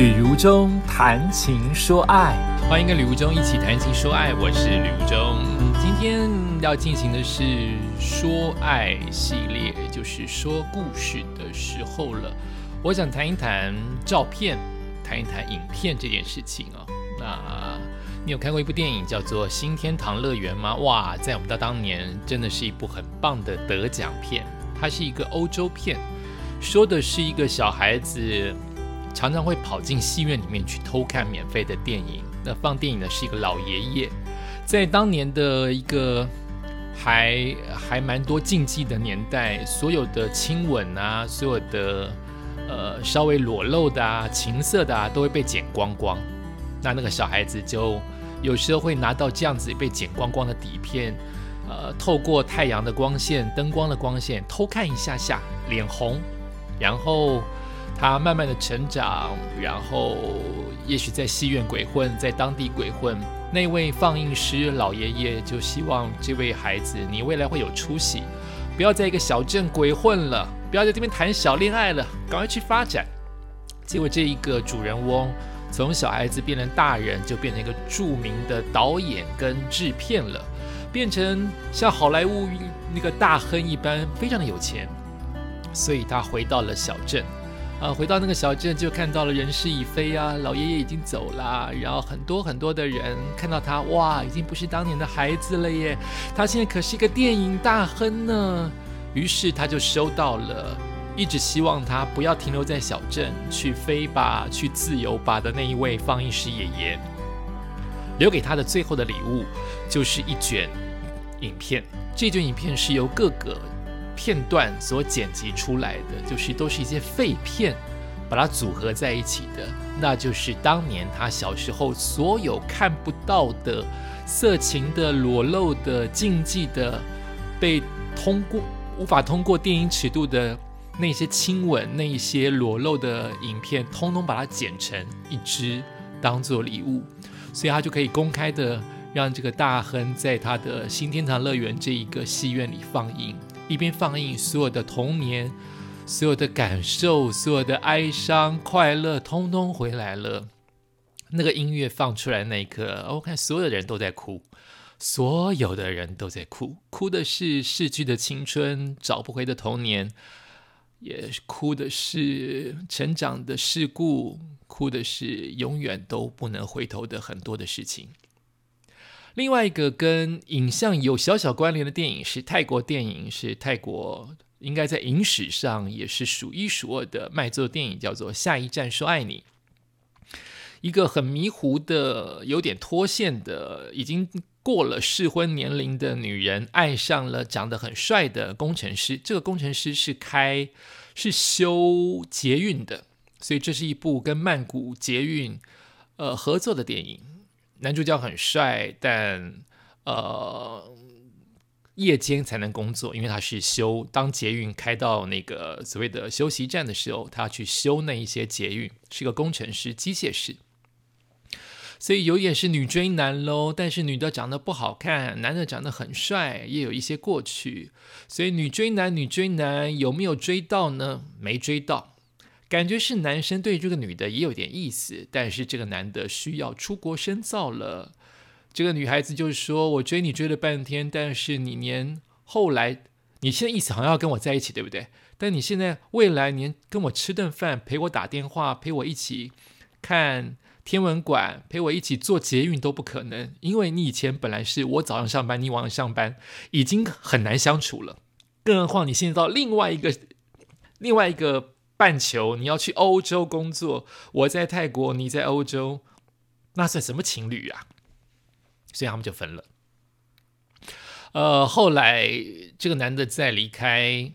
吕如中谈情说爱，欢迎跟吕如中一起谈情说爱，我是吕如中。今天要进行的是说爱系列，就是说故事的时候了。我想谈一谈照片，谈一谈影片这件事情啊。那你有看过一部电影叫做《新天堂乐园》吗？哇，在我们的当年，真的是一部很棒的得奖片。它是一个欧洲片，说的是一个小孩子。常常会跑进戏院里面去偷看免费的电影。那放电影的是一个老爷爷，在当年的一个还还蛮多禁忌的年代，所有的亲吻啊，所有的呃稍微裸露的啊、情色的啊，都会被剪光光。那那个小孩子就有时候会拿到这样子被剪光光的底片，呃，透过太阳的光线、灯光的光线偷看一下下，脸红，然后。他慢慢的成长，然后也许在戏院鬼混，在当地鬼混。那位放映师老爷爷就希望这位孩子，你未来会有出息，不要在一个小镇鬼混了，不要在这边谈小恋爱了，赶快去发展。结果这一个主人翁从小孩子变成大人，就变成一个著名的导演跟制片了，变成像好莱坞那个大亨一般，非常的有钱。所以他回到了小镇。啊，回到那个小镇就看到了人事已非啊，老爷爷已经走了，然后很多很多的人看到他，哇，已经不是当年的孩子了耶，他现在可是一个电影大亨呢。于是他就收到了一直希望他不要停留在小镇，去飞吧，去自由吧的那一位放映师爷爷，留给他的最后的礼物就是一卷影片。这卷影片是由各个。片段所剪辑出来的，就是都是一些废片，把它组合在一起的，那就是当年他小时候所有看不到的色情的、裸露的、禁忌的，被通过无法通过电影尺度的那些亲吻、那一些裸露的影片，通通把它剪成一支当做礼物，所以他就可以公开的让这个大亨在他的新天堂乐园这一个戏院里放映。一边放映，所有的童年、所有的感受、所有的哀伤、快乐，通通回来了。那个音乐放出来那一刻，我看所有的人都在哭，所有的人都在哭，哭的是逝去的青春、找不回的童年，也哭的是成长的事故，哭的是永远都不能回头的很多的事情。另外一个跟影像有小小关联的电影是泰国电影，是泰国应该在影史上也是数一数二的卖座电影，叫做《下一站说爱你》。一个很迷糊的、有点脱线的、已经过了适婚年龄的女人，爱上了长得很帅的工程师。这个工程师是开是修捷运的，所以这是一部跟曼谷捷运呃合作的电影。男主角很帅，但呃，夜间才能工作，因为他是修。当捷运开到那个所谓的休息站的时候，他要去修那一些捷运，是个工程师，机械师。所以有点是女追男喽。但是女的长得不好看，男的长得很帅，也有一些过去。所以女追男，女追男有没有追到呢？没追到。感觉是男生对这个女的也有点意思，但是这个男的需要出国深造了。这个女孩子就是说：“我追你追了半天，但是你连后来，你现在意思好像要跟我在一起，对不对？但你现在未来连跟我吃顿饭、陪我打电话、陪我一起看天文馆、陪我一起做捷运都不可能，因为你以前本来是我早上上班，你晚上上班，已经很难相处了。更何况你现在到另外一个另外一个。”半球，你要去欧洲工作，我在泰国，你在欧洲，那算什么情侣啊？所以他们就分了。呃，后来这个男的在离开，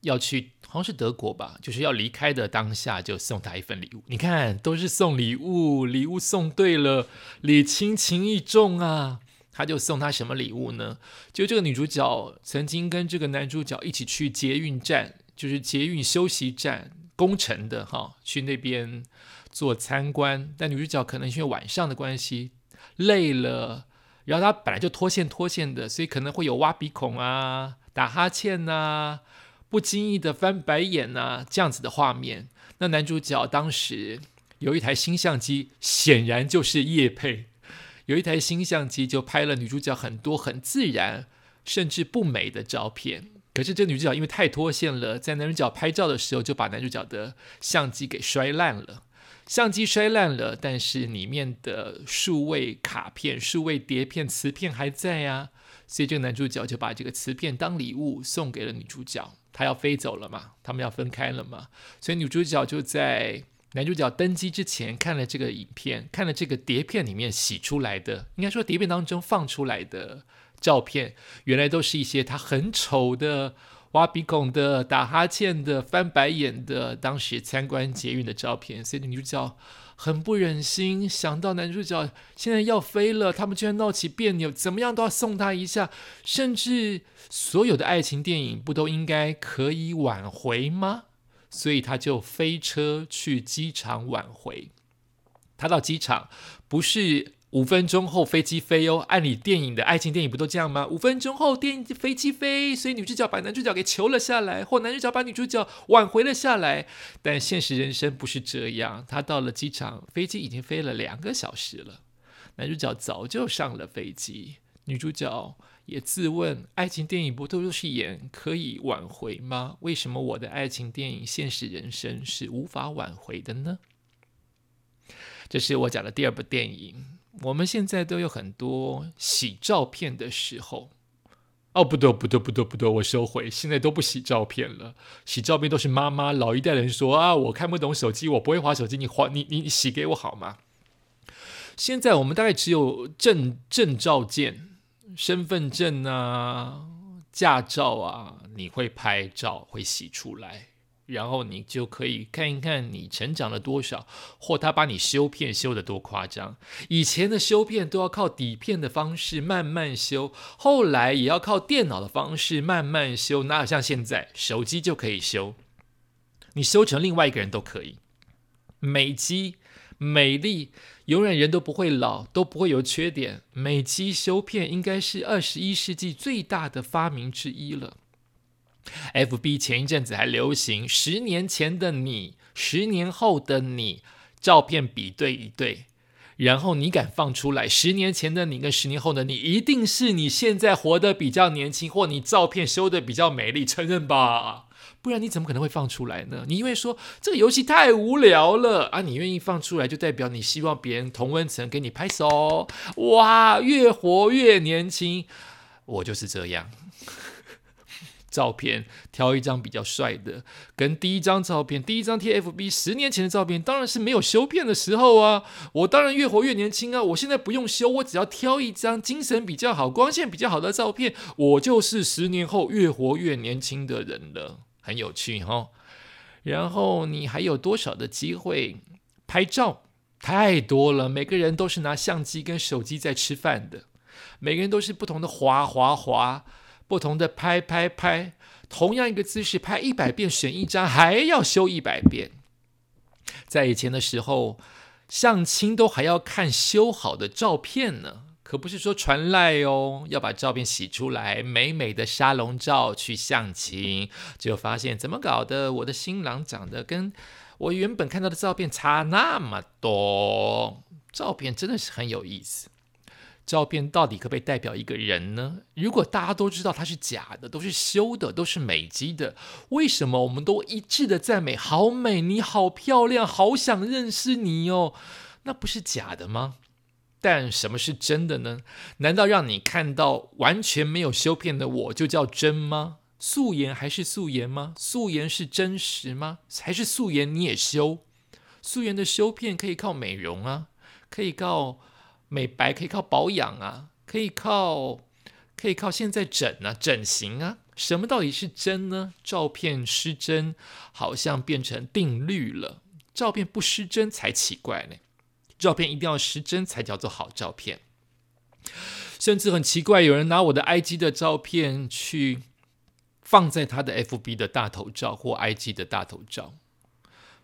要去好像是德国吧，就是要离开的当下，就送他一份礼物。你看，都是送礼物，礼物送对了，礼轻情意重啊。他就送他什么礼物呢？就这个女主角曾经跟这个男主角一起去捷运站，就是捷运休息站。工程的哈，去那边做参观，但女主角可能因为晚上的关系累了，然后她本来就脱线脱线的，所以可能会有挖鼻孔啊、打哈欠呐、不经意的翻白眼呐这样子的画面。那男主角当时有一台新相机，显然就是叶配。有一台新相机就拍了女主角很多很自然甚至不美的照片。可是这女主角因为太脱线了，在男主角拍照的时候就把男主角的相机给摔烂了。相机摔烂了，但是里面的数位卡片、数位碟片、磁片还在啊。所以这个男主角就把这个磁片当礼物送给了女主角。他要飞走了嘛，他们要分开了嘛。所以女主角就在男主角登机之前看了这个影片，看了这个碟片里面洗出来的，应该说碟片当中放出来的。照片原来都是一些他很丑的、挖鼻孔的、打哈欠的、翻白眼的，当时参观捷运的照片。所以女主角很不忍心，想到男主角现在要飞了，他们居然闹起别扭，怎么样都要送他一下。甚至所有的爱情电影不都应该可以挽回吗？所以他就飞车去机场挽回。他到机场不是。五分钟后飞机飞哦，按理电影的爱情电影不都这样吗？五分钟后电影飞机飞，所以女主角把男主角给求了下来，或男主角把女主角挽回了下来。但现实人生不是这样，他到了机场，飞机已经飞了两个小时了，男主角早就上了飞机，女主角也自问：爱情电影不都是演可以挽回吗？为什么我的爱情电影现实人生是无法挽回的呢？这是我讲的第二部电影。我们现在都有很多洗照片的时候，哦，不对，不对，不对，不对，我收回，现在都不洗照片了。洗照片都是妈妈老一代人说啊，我看不懂手机，我不会划手机，你划你你洗给我好吗？现在我们大概只有证证照件、身份证啊、驾照啊，你会拍照会洗出来。然后你就可以看一看你成长了多少，或他把你修片修得多夸张。以前的修片都要靠底片的方式慢慢修，后来也要靠电脑的方式慢慢修。哪有像现在手机就可以修？你修成另外一个人都可以。美肌、美丽，永远人都不会老，都不会有缺点。美肌修片应该是二十一世纪最大的发明之一了。F B 前一阵子还流行十年前的你，十年后的你，照片比对一对，然后你敢放出来，十年前的你跟十年后的你，一定是你现在活得比较年轻，或你照片修得比较美丽，承认吧？不然你怎么可能会放出来呢？你因为说这个游戏太无聊了啊，你愿意放出来，就代表你希望别人同温层给你拍手，哇，越活越年轻，我就是这样。照片挑一张比较帅的，跟第一张照片，第一张 T F B 十年前的照片，当然是没有修片的时候啊。我当然越活越年轻啊。我现在不用修，我只要挑一张精神比较好、光线比较好的照片，我就是十年后越活越年轻的人了。很有趣哈。然后你还有多少的机会拍照？太多了，每个人都是拿相机跟手机在吃饭的，每个人都是不同的滑滑滑。不同的拍拍拍，同样一个姿势拍一百遍，选一张还要修一百遍。在以前的时候，相亲都还要看修好的照片呢，可不是说传赖哦，要把照片洗出来，美美的沙龙照去相亲，就发现怎么搞的？我的新郎长得跟我原本看到的照片差那么多，照片真的是很有意思。照片到底可不可以代表一个人呢？如果大家都知道它是假的，都是修的，都是美肌的，为什么我们都一致的赞美？好美，你好漂亮，好想认识你哦，那不是假的吗？但什么是真的呢？难道让你看到完全没有修片的我就叫真吗？素颜还是素颜吗？素颜是真实吗？还是素颜你也修？素颜的修片可以靠美容啊，可以靠。美白可以靠保养啊，可以靠，可以靠现在整啊，整形啊，什么到底是真呢？照片失真好像变成定律了，照片不失真才奇怪呢。照片一定要失真才叫做好照片，甚至很奇怪，有人拿我的 IG 的照片去放在他的 FB 的大头照或 IG 的大头照，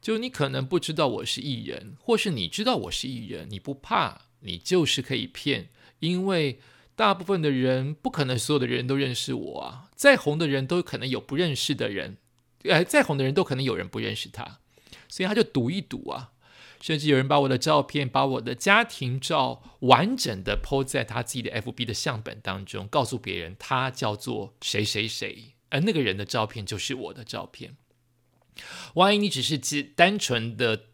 就你可能不知道我是艺人，或是你知道我是艺人，你不怕。你就是可以骗，因为大部分的人不可能所有的人都认识我啊。再红的人都可能有不认识的人，哎，再红的人都可能有人不认识他，所以他就赌一赌啊。甚至有人把我的照片、把我的家庭照完整的 po 在他自己的 FB 的相本当中，告诉别人他叫做谁谁谁，而那个人的照片就是我的照片。万一你只是只单纯的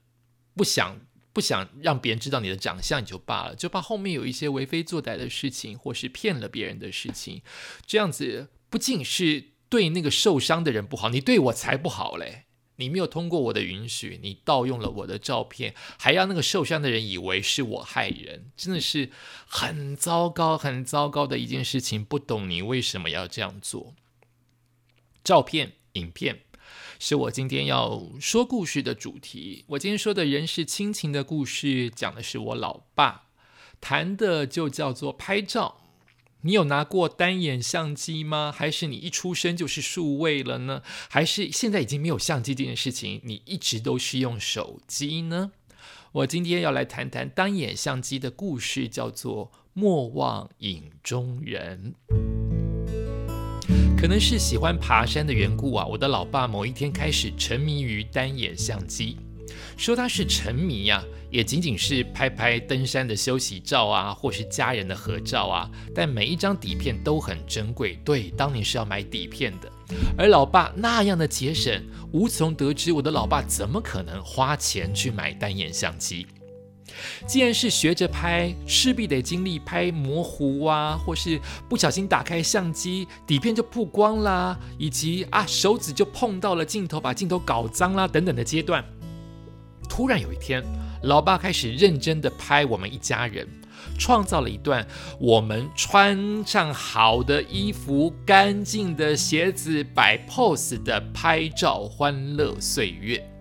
不想不想让别人知道你的长相就罢了，就怕后面有一些为非作歹的事情，或是骗了别人的事情，这样子不仅是对那个受伤的人不好，你对我才不好嘞。你没有通过我的允许，你盗用了我的照片，还让那个受伤的人以为是我害人，真的是很糟糕、很糟糕的一件事情。不懂你为什么要这样做？照片、影片。是我今天要说故事的主题。我今天说的人是亲情的故事，讲的是我老爸，谈的就叫做拍照。你有拿过单眼相机吗？还是你一出生就是数位了呢？还是现在已经没有相机这件事情，你一直都是用手机呢？我今天要来谈谈单眼相机的故事，叫做《莫忘影中人》。可能是喜欢爬山的缘故啊，我的老爸某一天开始沉迷于单眼相机。说他是沉迷呀，也仅仅是拍拍登山的休息照啊，或是家人的合照啊。但每一张底片都很珍贵，对，当年是要买底片的。而老爸那样的节省，无从得知我的老爸怎么可能花钱去买单眼相机。既然是学着拍，势必得经历拍模糊啊，或是不小心打开相机底片就曝光啦，以及啊手指就碰到了镜头，把镜头搞脏啦等等的阶段。突然有一天，老爸开始认真的拍我们一家人，创造了一段我们穿上好的衣服、干净的鞋子、摆 pose 的拍照欢乐岁月。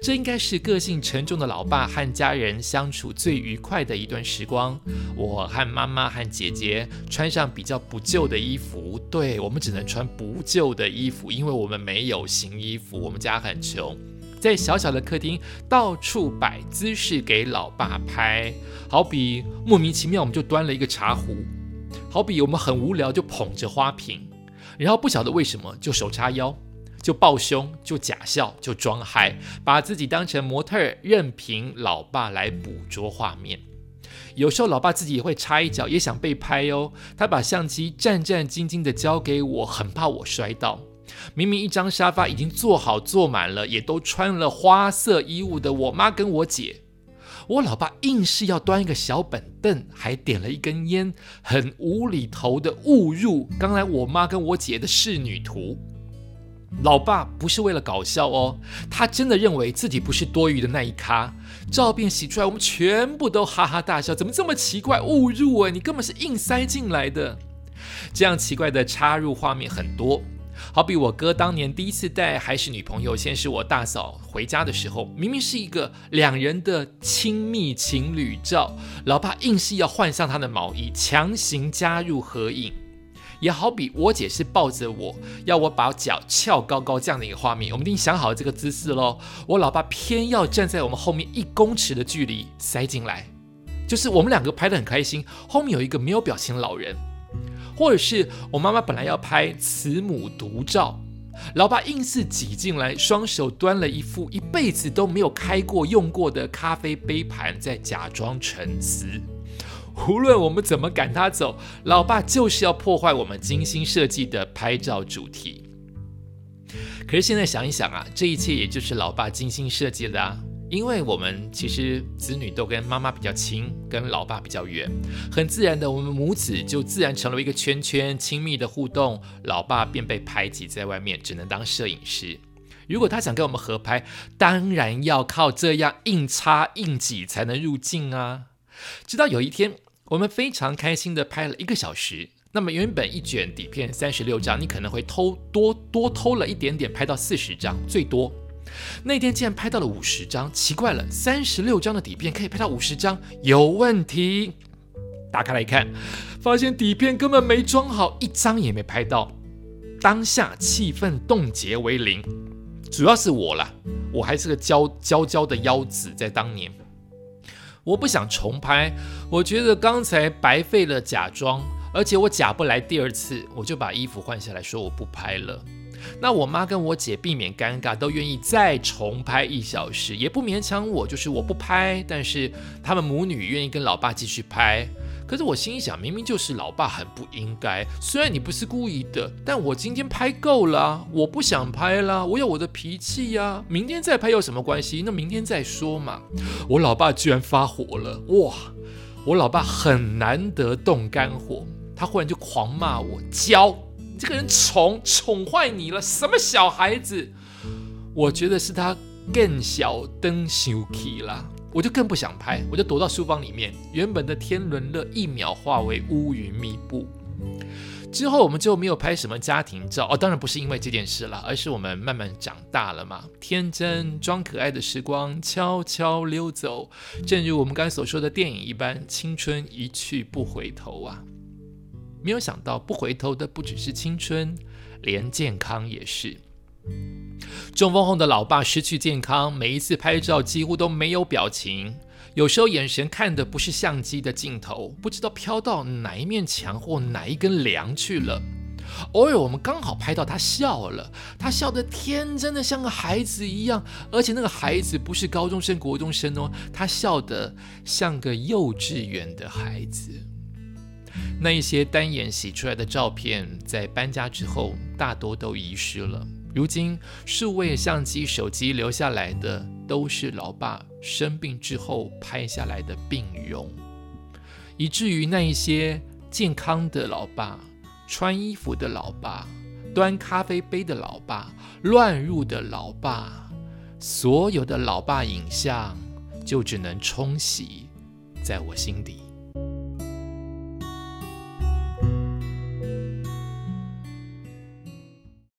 这应该是个性沉重的老爸和家人相处最愉快的一段时光。我和妈妈和姐姐穿上比较不旧的衣服，对我们只能穿不旧的衣服，因为我们没有新衣服，我们家很穷。在小小的客厅到处摆姿势给老爸拍，好比莫名其妙我们就端了一个茶壶，好比我们很无聊就捧着花瓶，然后不晓得为什么就手叉腰。就抱胸，就假笑，就装嗨，把自己当成模特，任凭老爸来捕捉画面。有时候老爸自己也会插一脚，也想被拍哦。他把相机战战兢兢地交给我，很怕我摔倒。明明一张沙发已经坐好坐满了，也都穿了花色衣物的我妈跟我姐，我老爸硬是要端一个小本凳，还点了一根烟，很无厘头的误入刚才我妈跟我姐的仕女图。老爸不是为了搞笑哦，他真的认为自己不是多余的那一咖。照片洗出来，我们全部都哈哈大笑。怎么这么奇怪？误入啊！你根本是硬塞进来的。这样奇怪的插入画面很多，好比我哥当年第一次带还是女朋友，先是我大嫂回家的时候，明明是一个两人的亲密情侣照，老爸硬是要换上他的毛衣，强行加入合影。也好比我姐是抱着我要我把脚翘高高这样的一个画面，我们已经想好了这个姿势喽。我老爸偏要站在我们后面一公尺的距离塞进来，就是我们两个拍得很开心，后面有一个没有表情的老人，或者是我妈妈本来要拍慈母独照，老爸硬是挤进来，双手端了一副一辈子都没有开过用过的咖啡杯盘，在假装沉思。无论我们怎么赶他走，老爸就是要破坏我们精心设计的拍照主题。可是现在想一想啊，这一切也就是老爸精心设计的啊。因为我们其实子女都跟妈妈比较亲，跟老爸比较远，很自然的，我们母子就自然成了一个圈圈，亲密的互动。老爸便被排挤在外面，只能当摄影师。如果他想跟我们合拍，当然要靠这样硬插硬挤才能入镜啊。直到有一天。我们非常开心的拍了一个小时。那么原本一卷底片三十六张，你可能会偷多多偷了一点点，拍到四十张最多。那天竟然拍到了五十张，奇怪了，三十六张的底片可以拍到五十张，有问题。打开来看，发现底片根本没装好，一张也没拍到。当下气氛冻结为零，主要是我啦，我还是个娇娇娇的腰子，在当年。我不想重拍，我觉得刚才白费了假装，而且我假不来第二次，我就把衣服换下来说我不拍了。那我妈跟我姐避免尴尬，都愿意再重拍一小时，也不勉强我，就是我不拍，但是他们母女愿意跟老爸继续拍。可是我心想，明明就是老爸很不应该。虽然你不是故意的，但我今天拍够了，我不想拍了，我有我的脾气呀。明天再拍有什么关系？那明天再说嘛。我老爸居然发火了，哇！我老爸很难得动肝火，他忽然就狂骂我：娇，你这个人宠宠坏你了，什么小孩子？我觉得是他更小灯羞气了。我就更不想拍，我就躲到书房里面。原本的天伦乐一秒化为乌云密布。之后我们就没有拍什么家庭照哦，当然不是因为这件事了，而是我们慢慢长大了嘛。天真装可爱的时光悄悄溜走，正如我们刚才所说的电影一般，青春一去不回头啊！没有想到不回头的不只是青春，连健康也是。中风后的老爸失去健康，每一次拍照几乎都没有表情，有时候眼神看的不是相机的镜头，不知道飘到哪一面墙或哪一根梁去了。偶尔我们刚好拍到他笑了，他笑得天真的像个孩子一样，而且那个孩子不是高中生、国中生哦，他笑得像个幼稚园的孩子。那一些单眼洗出来的照片，在搬家之后大多都遗失了。如今，数位相机、手机留下来的都是老爸生病之后拍下来的病容，以至于那一些健康的老爸、穿衣服的老爸、端咖啡杯的老爸、乱入的老爸，所有的老爸影像就只能冲洗在我心底。